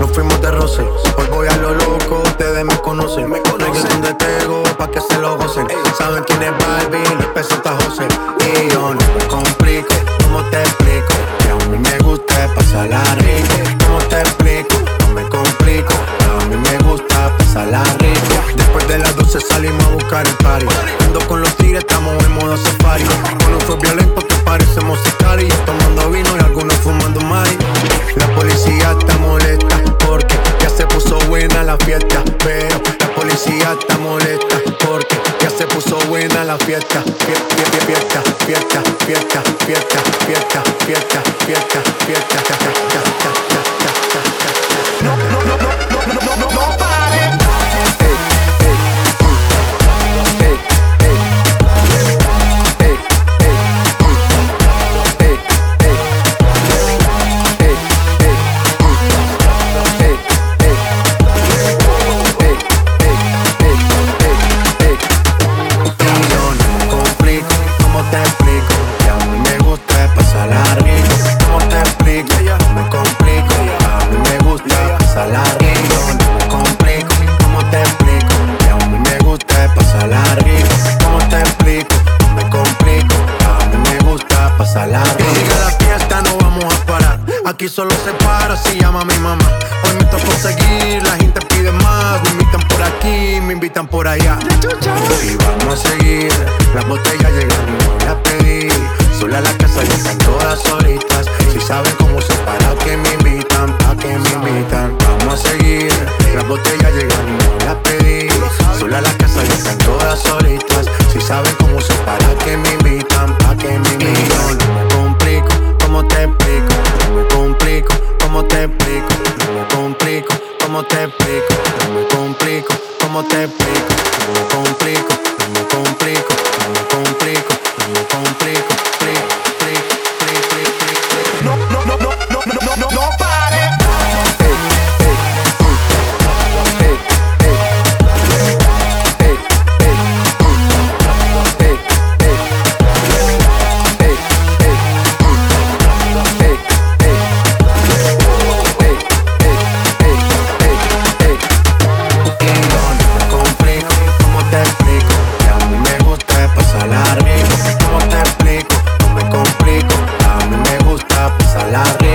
Nos fuimos de roce, hoy voy a lo loco, ustedes me conocen. Me conocen donde tengo pa' que se lo gocen. Saben quién es Barbie, la peseta José. Y yo no me complico, ¿cómo te explico? Que a mí me gusta pasarla rico. ¿Cómo te explico? No me complico, pero a mí me gusta pasarla rico. Después de las 12 salimos a buscar el party. Ando con los tigres, estamos en modo safari. Uno fue violento que parecemos y Estamos tomando vino y algunos fumando mari. fiesta, pero la policía está molesta porque ya se puso buena la fiesta, fiesta, fiesta, fiesta, fiesta, fiesta, fiesta, fiesta, fiesta, fiesta, fiesta, fiesta. Aquí solo se para si llama mi mamá. Hoy me toca seguir, la gente pide más. Me invitan por aquí, me invitan por allá. Y vamos a seguir, las botellas llegan y voy a pedir. Sola la casa ya están todas solitas. Si saben cómo se para que me invitan, pa' que me invitan. Vamos a seguir, las botellas todas solitas. Si saben cómo uso, para que me invitan, pa' que me invitan. No me complico, ¿cómo te explico? No me complico, ¿cómo te explico? No me complico, ¿cómo te explico? No me complico, ¿cómo te explico? No me complico, no me complico, no me complico, no me complico. la